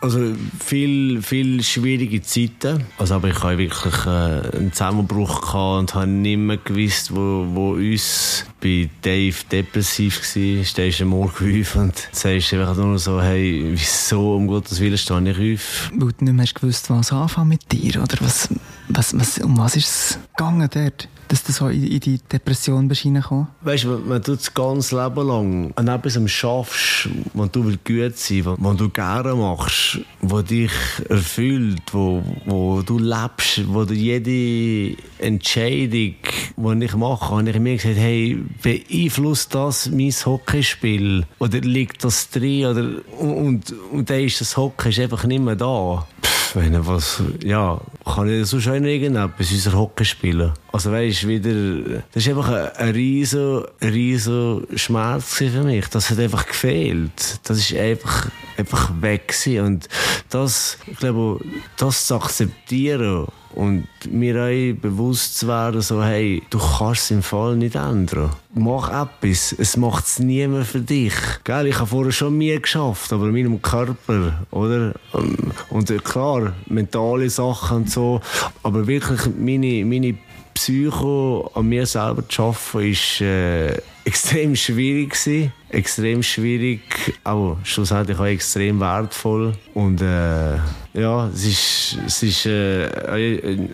[SPEAKER 1] also viel, viel schwierige Zeiten. Also, aber ich habe wirklich äh, einen Zusammenbruch gehabt und habe nicht mehr gewusst, wo, wo uns bei Dave depressiv war. Stehst du Morgen auf und sagst einfach nur so, hey, wieso um Gottes Willen stehe ich auf?
[SPEAKER 4] Weil du nicht mehr gewusst, was anfangen mit dir, oder was, was, was, um was ist es gegangen dort? Dass du so in, die Depression bist?
[SPEAKER 1] Weißt du, wenn du das ganze Leben lang an etwas schaffst, wo du gut sein willst, was du gerne machst, was dich erfüllt, wo, wo du lebst, wo du jede Entscheidung, die ich mache, habe ich mir gesagt, hey, beeinflusst das mein Hockeyspiel? Oder liegt das drin? Oder, und, und dann ist das Hockey ist einfach nicht mehr da. Pff, wenn was, ja, kann ich sonst auch irgendetwas, unser Hockey spielen? Also weißt wieder, das ist einfach ein, ein riesen, riesen Schmerz für mich. Das hat einfach gefehlt. Das ist einfach, einfach weg gewesen. Und das, ich glaube, das zu akzeptieren und mir auch bewusst zu werden, so, hey, du kannst es im Fall nicht ändern. Mach etwas, es macht es niemand für dich. Gell, ich habe vorher schon mehr geschafft, aber in meinem Körper, oder? Und äh, klar, mentale Sachen und so, aber wirklich meine, meine Psycho an mir selber zu arbeiten, ist äh, extrem schwierig gewesen. Extrem schwierig, aber schlussendlich auch extrem wertvoll. Und äh, ja, es ist, es ist äh,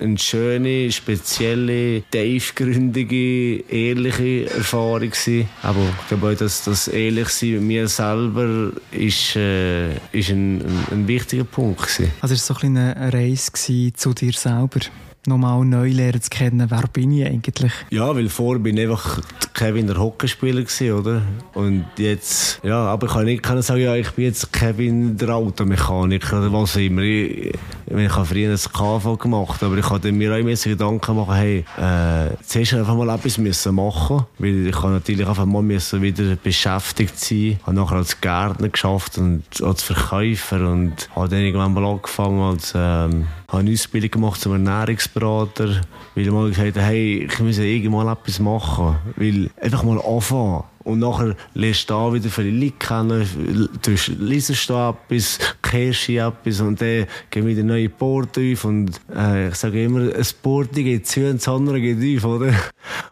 [SPEAKER 1] eine schöne, spezielle, tiefgründige, ehrliche Erfahrung gewesen. Aber ich glaube, dass das Ehrlichsein mit mir selber ist, äh, ist ein, ein, ein wichtiger Punkt gewesen.
[SPEAKER 4] Also es war so ein eine Reise zu dir selber? Nochmal neu lernen zu kennen, wer bin ich eigentlich?
[SPEAKER 1] Ja, weil vorher bin ich einfach Kevin der Hockeyspieler gewesen, oder? Und jetzt, ja, aber ich kann nicht kann sagen, ja, ich bin jetzt Kevin der Automechaniker oder was immer. Ich, ich habe früher ein KV gemacht, aber ich habe mir auch immer Gedanken machen, hey, äh, zuerst einfach mal etwas müssen machen, weil ich habe natürlich einfach mal müssen wieder beschäftigt sein, habe nachher als Gärtner geschafft und als Verkäufer und habe dann irgendwann mal angefangen als ähm, habe eine Ausbildung gemacht zum Ernährungsberater, weil ich mal gesagt habe, hey, ich muss irgendwann etwas machen. Weil einfach mal anfangen. Und nachher lernst du da wieder viele Leute kennen, du liest da etwas, kehrst etwas und dann gehen wieder neue Porte auf und äh, ich sage immer, ein Porte geht zu und das andere geht auf, oder?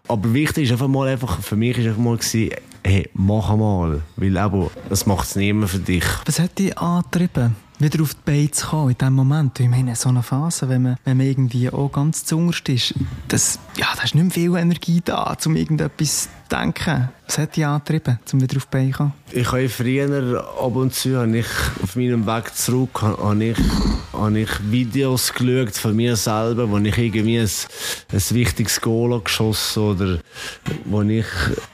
[SPEAKER 1] Aber wichtig ist einfach mal, einfach, für mich ist einfach mal gewesen, hey, mach mal, weil eben, das macht es niemand für dich.
[SPEAKER 4] Was hat dich angetrieben? Wieder auf die Beine zu kommen in diesem Moment. Ich meine, so eine Phase, wenn man, wenn man irgendwie auch ganz zungerst ist, das, ja, da ist nicht mehr viel Energie da, um irgendetwas denken? Was hat dich angetrieben, um wieder auf die Beine zu kommen?
[SPEAKER 1] Ich habe früher ab und zu, habe ich, auf meinem Weg zurück, habe ich, habe ich Videos geschaut von mir selber, wo ich irgendwie ein, ein wichtiges Goal geschossen oder wo ich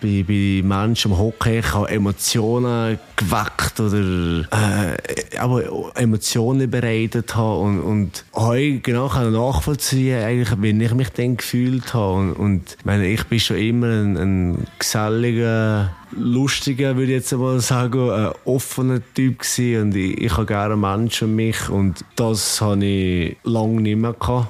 [SPEAKER 1] bei, bei Menschen im Hockey Emotionen geweckt oder äh, aber Emotionen bereitet habe und, und habe genau nachvollziehen, eigentlich, wie ich mich dann gefühlt habe. Und, und meine, ich bin schon immer ein, ein geselliger, lustiger, würde ich jetzt mal sagen, ein offener Typ gewesen. Und ich, ich habe gerne Menschen um mich und das habe ich lange nicht mehr gehabt.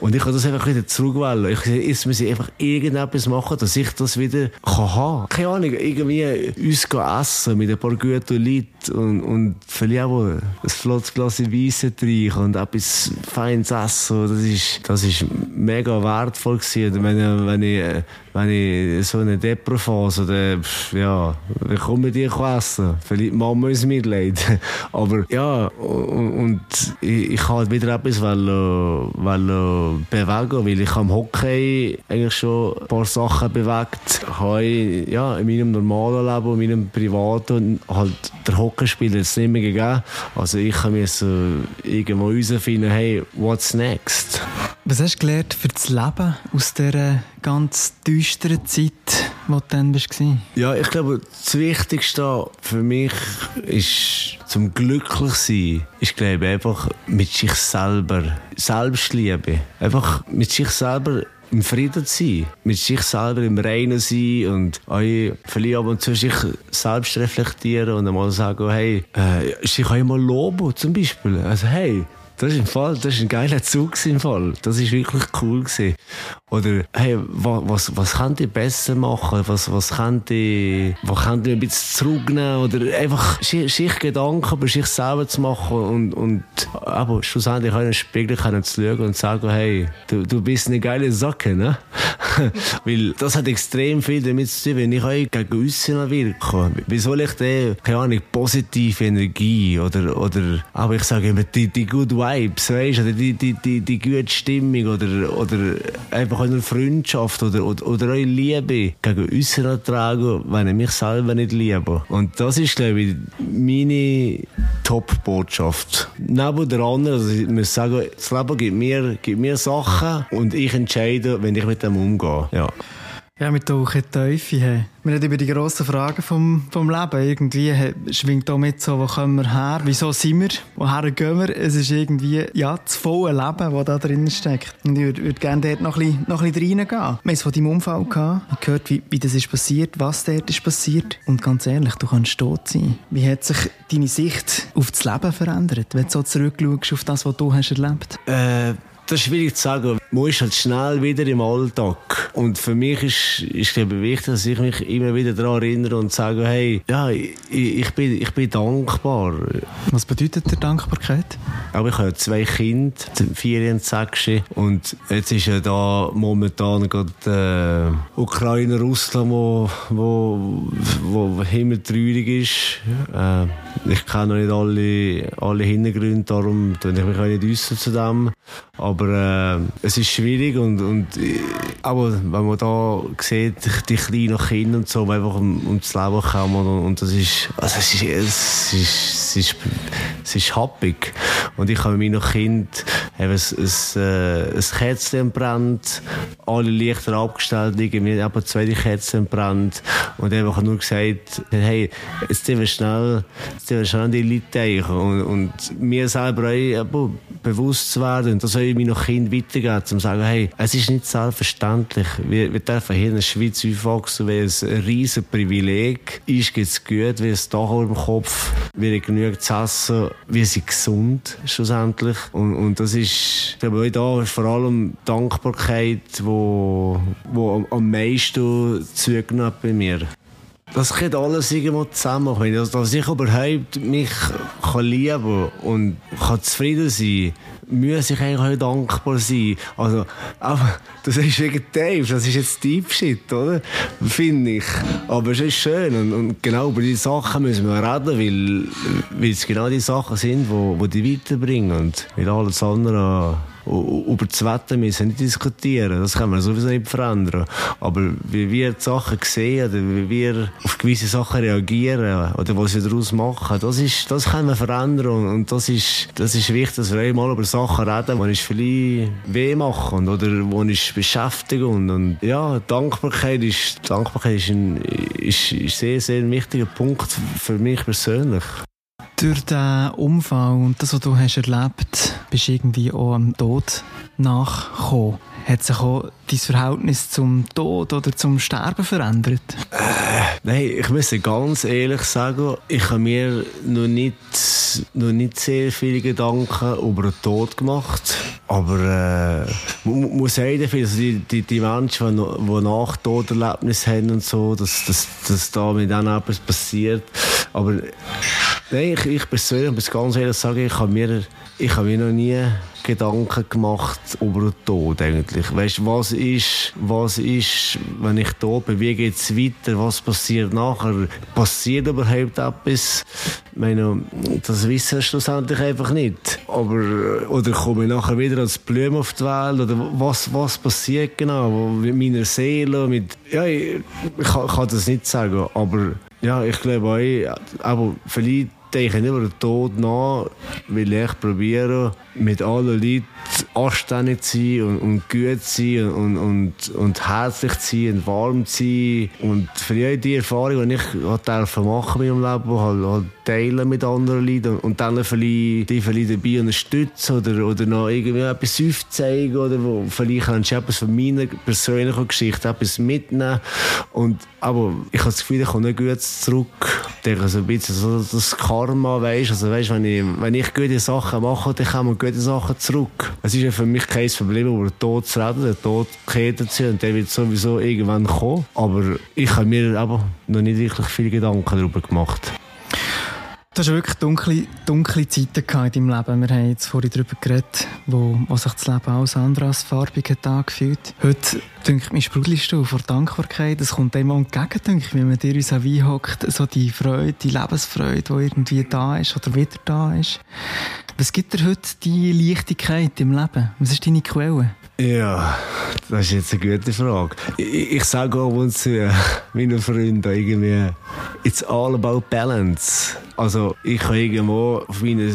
[SPEAKER 1] Und ich kann das einfach wieder zurückwählen. Ich muss ich einfach irgendetwas machen, dass ich das wieder kann haben. Keine Ahnung, irgendwie uns essen mit ein paar guten Leuten und, und vielleicht auch ein flottes Glas Weisse trinken und etwas Feines essen. Das ist, das ist mega wertvoll gewesen. Wenn, wenn ich, wenn ich so eine Depro-Phase oder, ja, dann komme ich dir essen. Vielleicht Mama ist Mitleid. Aber ja, und, und ich, ich halt wieder etwas weil, weil bewegen, weil ich am Hockey eigentlich schon ein paar Sachen bewegt habe. Ja, in meinem normalen Leben, in meinem privaten, halt der Hockeyspieler jetzt nicht mehr gegeben. Also ich so irgendwo herausfinden, hey, what's next?
[SPEAKER 4] Was hast du gelernt für das Leben aus dieser ganz düsteren Zeit, wo du dann warst?
[SPEAKER 1] Ja, ich glaube, das Wichtigste für mich ist zum glücklich sein, ist glaube ich, einfach mit sich selber, Selbstliebe, einfach mit sich selber im Frieden sein, mit sich selber im Reinen sein und auch vielleicht ab und zu sich selbst reflektieren und einmal sagen, hey, äh, ich kann mal loben, zum Beispiel. Also, hey, das ist im Fall, das ist ein geiler Zug im Fall. Das ist wirklich cool gewesen. Oder, hey, was, was könnt ihr besser machen? Was, was könnt ihr, was könnt ihr ein bisschen zurücknehmen? Oder einfach sich Gedanken über sich selber zu machen und, und, aber schlussendlich einen Spiegel können zu schauen und zu sagen, hey, du, du bist eine geile Socke, ne? Weil das hat extrem viel damit zu tun, wenn ich euch gegen aussen wirke. Wie soll ich denn, keine Ahnung, positive Energie oder, oder, aber ich sage immer, die, die Good Vibes, weißt du, die, die, die, die gute Stimmung oder, oder einfach eine Freundschaft oder, oder, oder eure Liebe gegen aussen tragen, wenn ich mich selber nicht liebe. Und das ist, glaube ich, meine Top-Botschaft. Neben der anderen, also ich muss sagen, das Leben gibt mir, gibt mir Sachen und ich entscheide, wenn ich mit dem umgehe. Ja.
[SPEAKER 4] Ja, mit tauchen Teufel. Hey. Wir reden über die grossen Fragen vom, vom Leben. Irgendwie schwingt da mit so, wo kommen wir her? Wieso sind wir? Woher gehen wir? Es ist irgendwie, ja, das volle Leben, das da drin steckt. Und ich würde würd gerne dort noch ein bisschen, noch ein bisschen reingehen. Wir haben es von deinem Unfall gehabt. Ich gehört, wie, wie das ist passiert, was dort ist passiert. Und ganz ehrlich, du kannst tot sein. Wie hat sich deine Sicht auf das Leben verändert, wenn du so zurückschaust auf das, was du hast erlebt?
[SPEAKER 1] Äh das ist schwierig zu sagen. Man ist halt schnell wieder im Alltag. Und für mich ist, ist glaube wichtig, dass ich mich immer wieder daran erinnere und sage, hey, ja, ich, ich, bin, ich bin dankbar.
[SPEAKER 4] Was bedeutet der Dankbarkeit?
[SPEAKER 1] Aber ich habe zwei Kinder, vier und sechs. Und jetzt ist ja da momentan gerade äh, Ukraine, Russland, wo, wo, wo himmeltraurig ist. Äh, ich kenne noch nicht alle, alle Hintergründe, darum tue ich mich auch nicht äußern zu dem. Aber äh, es ist schwierig und, und aber wenn man da sieht, die kleinen Kinder und so, die einfach um, ums Leben kommen und, und das ist, also es ist, es ist, es ist, es ist happig. Und ich habe mit meinem Kind ein, ein, ein, ein Kerzchen brennt, alle Lichter abgestellt wir haben zwei Kerzen brennt und einfach nur gesagt, hey, jetzt sind wir schnell, jetzt sind wir schnell an die Leute und, und mir selber auch bewusst zu werden und das soll ich meinen Kind weitergeben, um zu sagen, hey, es ist nicht selbstverständlich. Wir, wir dürfen hier in der Schweiz aufwachsen, weil es ein riesen Privileg ist, geht es gut, wie es Dach über dem Kopf, wir genügend zu essen, wir sind gesund, schlussendlich. Und, und das ist, ich glaube, da ist vor allem Dankbarkeit, wo, wo am meisten zugenommen bei mir. Das geht alles irgendwo zusammen. Dass ich überhaupt mich kann lieben und kann zufrieden sein muss ich eigentlich auch dankbar sein. Also, aber das ist wegen Dave, das ist jetzt Deep Shit, oder? Finde ich. Aber es ist schön und, und, genau über diese Sachen müssen wir reden, weil, weil es genau die Sachen sind, die, die weiterbringen und weil alles andere über das Wetter müssen nicht diskutieren. Das können wir sowieso nicht verändern. Aber wie wir die Sachen sehen oder wie wir auf gewisse Sachen reagieren oder was wir daraus machen, das, ist, das können wir verändern. Und das ist, das ist wichtig, dass wir einmal über Sachen reden, die uns vielleicht weh machen oder die uns beschäftigen. Und, ja, Dankbarkeit ist, Dankbarkeit ist ein ist, ist sehr, sehr wichtiger Punkt für mich persönlich.
[SPEAKER 4] Durch den Unfall und das, was du hast erlebt, bist du irgendwie auch am Tod nachgekommen. Hat sich auch dein Verhältnis zum Tod oder zum Sterben verändert?
[SPEAKER 1] Äh, nein, ich muss ganz ehrlich sagen, ich habe mir noch nicht, noch nicht sehr viele Gedanken über den Tod gemacht. Aber äh, man muss sagen, also die, die, die Menschen, die, nach Toderlebnis haben und so, dass, dass, dass da mit denen etwas passiert. Aber Nein, ich, ich persönlich muss ganz ehrlich sagen, ich habe mir, ich habe mir noch nie Gedanken gemacht über den Tod eigentlich. Weißt, was ist, was ist, wenn ich tot bin, wie geht es weiter, was passiert nachher, passiert überhaupt etwas? Ich meine, das wissen wir schlussendlich einfach nicht. Aber, oder komme ich nachher wieder als Blume auf die Welt, oder was, was passiert genau mit meiner Seele, mit, ja, ich, ich, kann, kann das nicht sagen, aber ja, ich glaube auch, aber vielleicht denke ich nicht über den Tod nach, weil ich probiere, mit allen Leuten anständig zu sein und, und gut zu sein und, und, und herzlich zu sein und warm zu sein. Und vielleicht die Erfahrung, die ich machen machen in meinem Leben, halt, halt teilen mit anderen Leuten und dann vielleicht die vielleicht dabei unterstützen oder, oder noch irgendwie etwas aufzeigen oder wo vielleicht kannst du etwas von meiner persönlichen Geschichte etwas mitnehmen. Und, aber ich habe das Gefühl, ich komme nicht gut zurück. Ich denke so ein bisschen so das Karma, weißt also wenn ich, wenn ich gute Sachen mache, dann gute Sachen zurück. Es ist ja für mich kein Problem, über den Tod zu reden. Der Tod kehrt zu und der wird sowieso irgendwann kommen. Aber ich habe mir aber noch nicht wirklich viele Gedanken darüber gemacht.
[SPEAKER 4] Du hast wirklich dunkle, dunkle Zeiten in deinem Leben. Wir haben jetzt vorhin darüber geredet, wo, wo sich das Leben als farbig hat angefühlt. Heute, denke ich, sprudelst du vor Dankbarkeit. Es kommt dem entgegen, denke ich, wenn man dir uns hockt, so die Freude, die Lebensfreude, die irgendwie da ist oder wieder da ist. Was gibt dir heute die Leichtigkeit im Leben? Was ist deine Quelle?
[SPEAKER 1] Ja, das ist jetzt eine gute Frage. Ich, ich sage auch und zu meinen Freunden irgendwie, it's all about balance. Also ich habe irgendwo auf meine,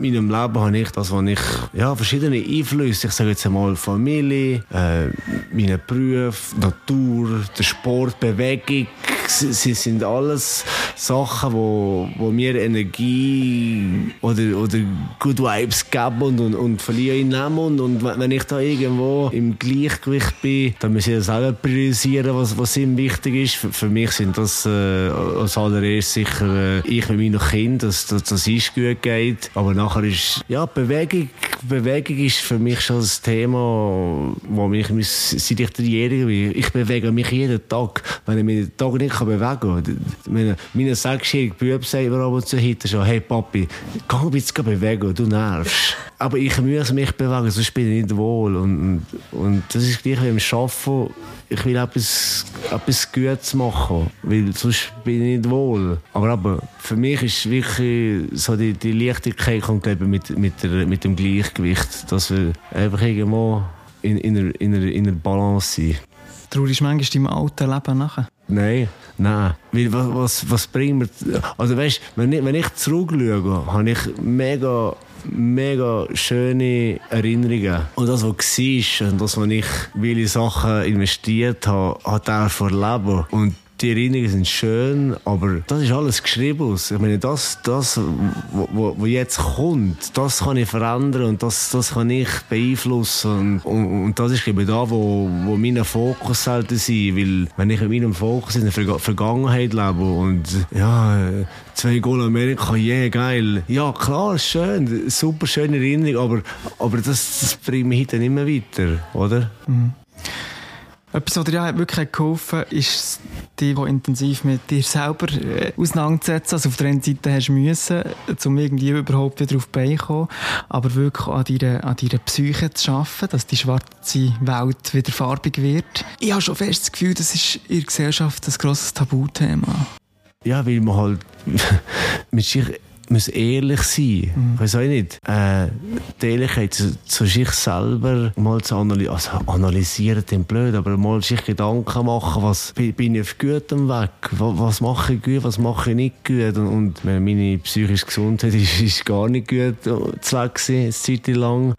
[SPEAKER 1] meinem Leben habe ich das, was ich, ja, verschiedene Einflüsse, ich sage jetzt einmal Familie, äh, meine Berufe, Natur, der Sport, Bewegung, sie sind alles Sachen, wo, wo mir Energie oder, oder Good Vibes geben und, und, und verlieren in und, und wenn ich da irgendwo im Gleichgewicht bin, dann muss ich das selber priorisieren, was, was ihm wichtig ist. Für, für mich sind das äh, als allererst sicher äh, ich mit meinen Kindern, dass, dass, dass es gut geht. Aber nachher ist ja Bewegung, Bewegung ist für mich schon ein Thema, wo mich, seit ich dreijährig bin, ich bewege mich jeden Tag. Wenn ich mich den Tag nicht bewegen kann, meine, meine sechsjährige Bub sagt mir ab und zu heute schon, hey Papi, geh ein bisschen bewegen, du nervst. Aber ich muss mich bewegen, sonst bin ich nicht wohl. Und, und das ist gleich wie im Arbeiten. Ich will etwas, etwas Gutes machen, weil sonst bin ich nicht wohl. Aber, aber für mich ist wirklich so die, die Leichtigkeit kommt eben mit, mit, der, mit dem Gleichgewicht, dass wir einfach irgendwo in, in, einer, in, einer, in einer Balance sind.
[SPEAKER 4] Traurigst du manchmal deinem alten Leben nachher?
[SPEAKER 1] Nein, nein. Weil was, was, was bringt mir... Also weißt, wenn ich, wenn ich zurückschaue, habe ich mega mega schöne Erinnerungen. Und das, was war und das, was ich viele Sachen investiert habe, hat er erleben. Und die Erinnerungen sind schön, aber das ist alles geschrieben. Ich meine, das, das was jetzt kommt, das kann ich verändern und das, das kann ich beeinflussen. Und, und, und das ist eben da, wo, wo mein Fokus sollte sein. Weil, wenn ich in meinem Fokus in der Ver Vergangenheit lebe und, ja, zwei Goal Amerika, yeah, geil. Ja, klar, schön, super schöne Erinnerung, aber, aber das, das bringt mich heute nicht mehr weiter, oder? Mhm.
[SPEAKER 4] Etwas, was dir ja wirklich geholfen hat, ist, dich intensiv mit dir selber äh, auseinanderzusetzen. Also auf der einen Seite hast du müssen, um irgendwie überhaupt wieder auf die Beine zu kommen, aber wirklich an deiner, an deiner Psyche zu arbeiten, dass die schwarze Welt wieder farbig wird. Ich habe schon fest das Gefühl, das ist in der Gesellschaft ein grosses Tabuthema.
[SPEAKER 1] Ja, weil man halt mit sich muss ehrlich sein. Mhm. Ich weiß auch nicht. Äh, die Ehrlichkeit zu, zu, sich selber mal zu analysieren, also analysieren, den blöd, aber mal sich Gedanken machen, was bin ich auf gutem Weg, was, was mache ich gut, was mache ich nicht gut und, und meine psychische Gesundheit ist, ist gar nicht gut zu Weg gewesen, eine Zeit lang.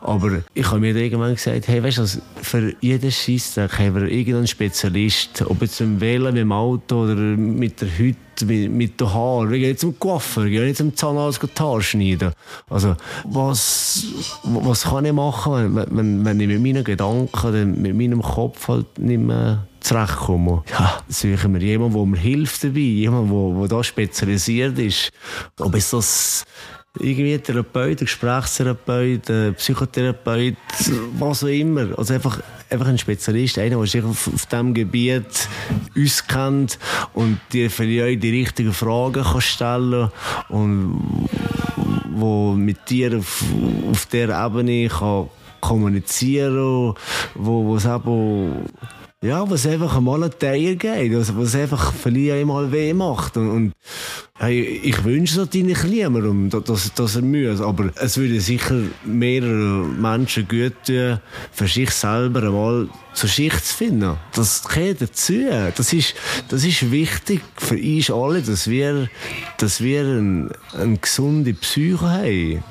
[SPEAKER 1] Aber ich habe mir irgendwann gesagt, hey, weißt du, für jeden Scheissdreck haben wir irgendeinen Spezialist, ob jetzt im Wählen, mit dem Auto oder mit der Hütte, mit, mit den Haaren. Wir gehen zum Coiffeur, wir gehen zum Zahnarzt die Haare schneiden. Also, was, was kann ich machen, wenn, wenn, wenn ich mit meinen Gedanken, mit meinem Kopf halt nicht mehr zurechtkomme? Ja, suchen wir jemanden, der mir hilft dabei, jemanden, der, der da spezialisiert ist. Ob es das irgendwie Therapeut, Gesprächstherapeut, Psychotherapeut, was auch immer. Also einfach, einfach ein Spezialist, einer, der sich auf, auf diesem Gebiet uns kennt und dir vielleicht die richtigen Fragen kann stellen und wo mit dir auf, auf dieser Ebene kann kommunizieren, wo, wo es eben ja, was einfach einmal ein Teil geht, also was einfach vielleicht einmal weh macht. Und, und hey, ich wünsche es natürlich niemandem, dass, dass er muss, aber es würde sicher mehrere Menschen gut tun, für sich selber einmal zur Schicht zu finden. Das gehört dazu. Das ist, das ist wichtig für uns alle, dass wir, dass wir eine, eine gesunde Psyche haben.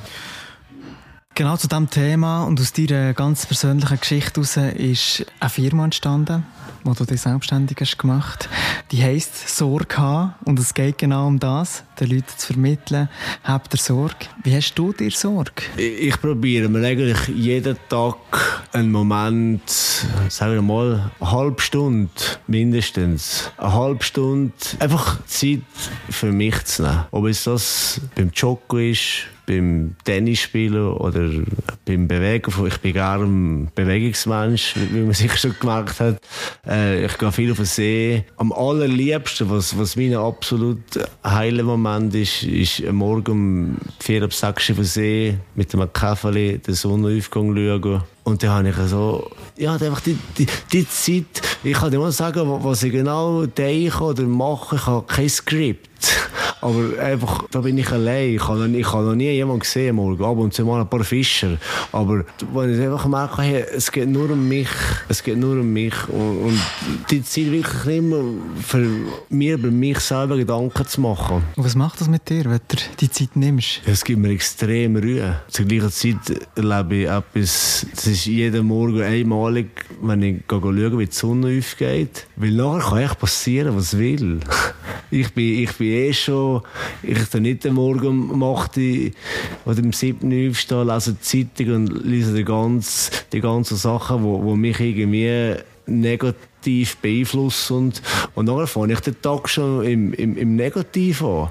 [SPEAKER 4] Genau zu diesem Thema und aus deiner ganz persönlichen Geschichte heraus ist eine Firma entstanden, wo du dich selbstständig hast gemacht. Die heisst Sorge haben und es geht genau um das, den Leuten zu vermitteln, habt ihr Sorge. Wie hast du dir Sorge?
[SPEAKER 1] Ich, ich probiere mir eigentlich jeden Tag einen Moment, sagen wir mal, eine halbe Stunde mindestens, eine halbe Stunde einfach Zeit für mich zu nehmen. Ob es das beim Joggen ist, beim Tennisspielen oder beim Bewegen. Ich bin gar ein Bewegungsmensch, wie man sich schon gemerkt hat. Äh, ich gehe viel auf den See. Am allerliebsten, was, was mein absolut heiler Moment ist, ist am Morgen um vier ab sechs auf den See mit einem Kaffee den Sonnenaufgang schauen. Und dann habe ich so, ja, einfach die, die, die Zeit, ich kann dir mal sagen, was ich genau denke oder mache, ich habe kein Skript. Aber einfach, da bin ich allein. Ich habe noch, ich habe noch nie jemanden gesehen morgen. Ab und zu mal ein paar Fischer. Aber wenn ich einfach merke, hey, es geht nur um mich. Es geht nur um mich. Und, und die Zeit wirklich mehr für mir über mich selber Gedanken zu machen.
[SPEAKER 4] Und was macht das mit dir, wenn du die Zeit nimmst?
[SPEAKER 1] Es gibt mir extrem Ruhe. Zur gleichen Zeit erlebe ich etwas, das ist jeden Morgen einmalig, wenn ich schaue, wie die Sonne aufgeht. Weil nachher kann echt passieren, was will. Ich bin, ich bin eh schon, ich kann nicht am Morgen um 8 oder um 7 aufstehen, lese die Zeitung und lese die ganzen, die ganzen Sachen, wo, wo mich irgendwie negativ beeinflussen und, und nachher fange ich den Tag schon im, im, im Negativ an.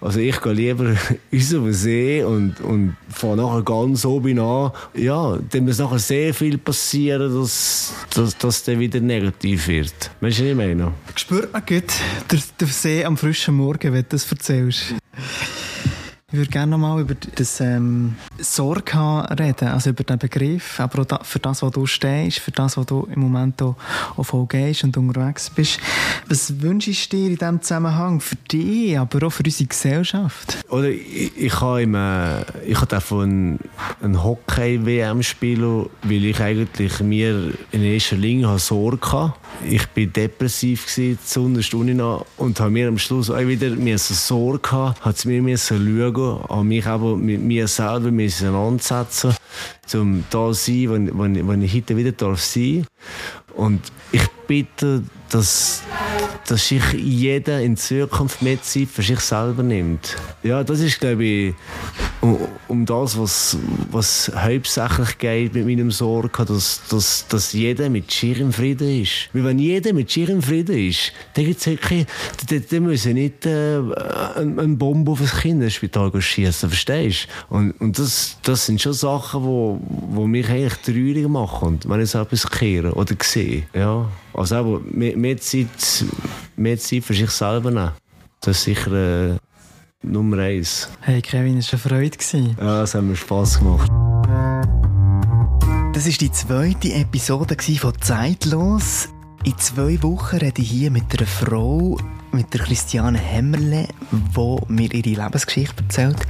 [SPEAKER 1] Also ich gehe lieber raus auf den See und, und fahre nachher ganz oben an. Ja, dann muss nachher sehr viel passieren, dass, dass, dass der wieder negativ wird. Weißt du, was ich meine?
[SPEAKER 4] Spürt man gut der See am frischen Morgen, wenn du das erzählst? Ich würde gerne nochmal über das ähm, Sorge reden, also über den Begriff, aber auch für das, was du stehst, für das, was du im Moment auch, auch voll gehst und unterwegs bist. Was wünschst du dir in diesem Zusammenhang für dich, aber auch für unsere Gesellschaft?
[SPEAKER 1] Oder ich, ich habe immer, ich habe davon ein Hockey-WM spielen, weil ich eigentlich mir in erster Linie Sorge hatte. Ich war depressiv gewesen, zuunterst und habe mir am Schluss auch wieder Sorge gehabt, hat es mir schauen schauen, an mich aber mit mir selber müssen ansetzen, um da zu sein, wo, wo, wo ich heute wieder darf sein. Und ich bitte, dass, dass sich jeder in Zukunft mehr Zeit für sich selber nimmt. Ja, das ist, glaube ich, um, um das, was, was hauptsächlich geht mit meinem Sorgen, dass, dass, dass jeder mit Schirr im Frieden ist. Weil wenn jeder mit Schirr im Frieden ist, dann gibt es wirklich, dann, dann müssen nicht äh, eine, eine Bombe auf ein Kinderspital schießen, verstehst du? Und, und das, das sind schon Sachen, die wo, wo mich eigentlich traurig machen, wenn ich so etwas kehre oder sehe. Ja. Also aber mehr, mehr, Zeit, mehr Zeit für sich selber nehmen. Das ist sicher... Äh, Nummer eins.
[SPEAKER 4] Hey Kevin, es war eine Freude.
[SPEAKER 1] Ja, es hat mir Spass gemacht.
[SPEAKER 4] Das war die zweite Episode von Zeitlos. In zwei Wochen rede ich hier mit einer Frau, mit der Christiane Hämmerle, die mir ihre Lebensgeschichte erzählt.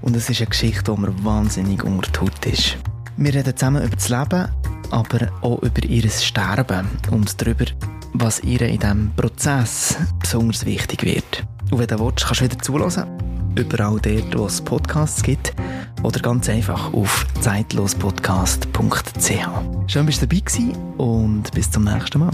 [SPEAKER 4] Und es ist eine Geschichte, die mir wahnsinnig unter die Haut ist. Wir reden zusammen über das Leben, aber auch über ihr Sterben und darüber, was ihr in diesem Prozess besonders wichtig wird. Und wenn du willst, kannst du wieder zulassen. Überall dort, wo es Podcasts gibt. Oder ganz einfach auf zeitlospodcast.ch. Schön, dass du dabei warst und bis zum nächsten Mal.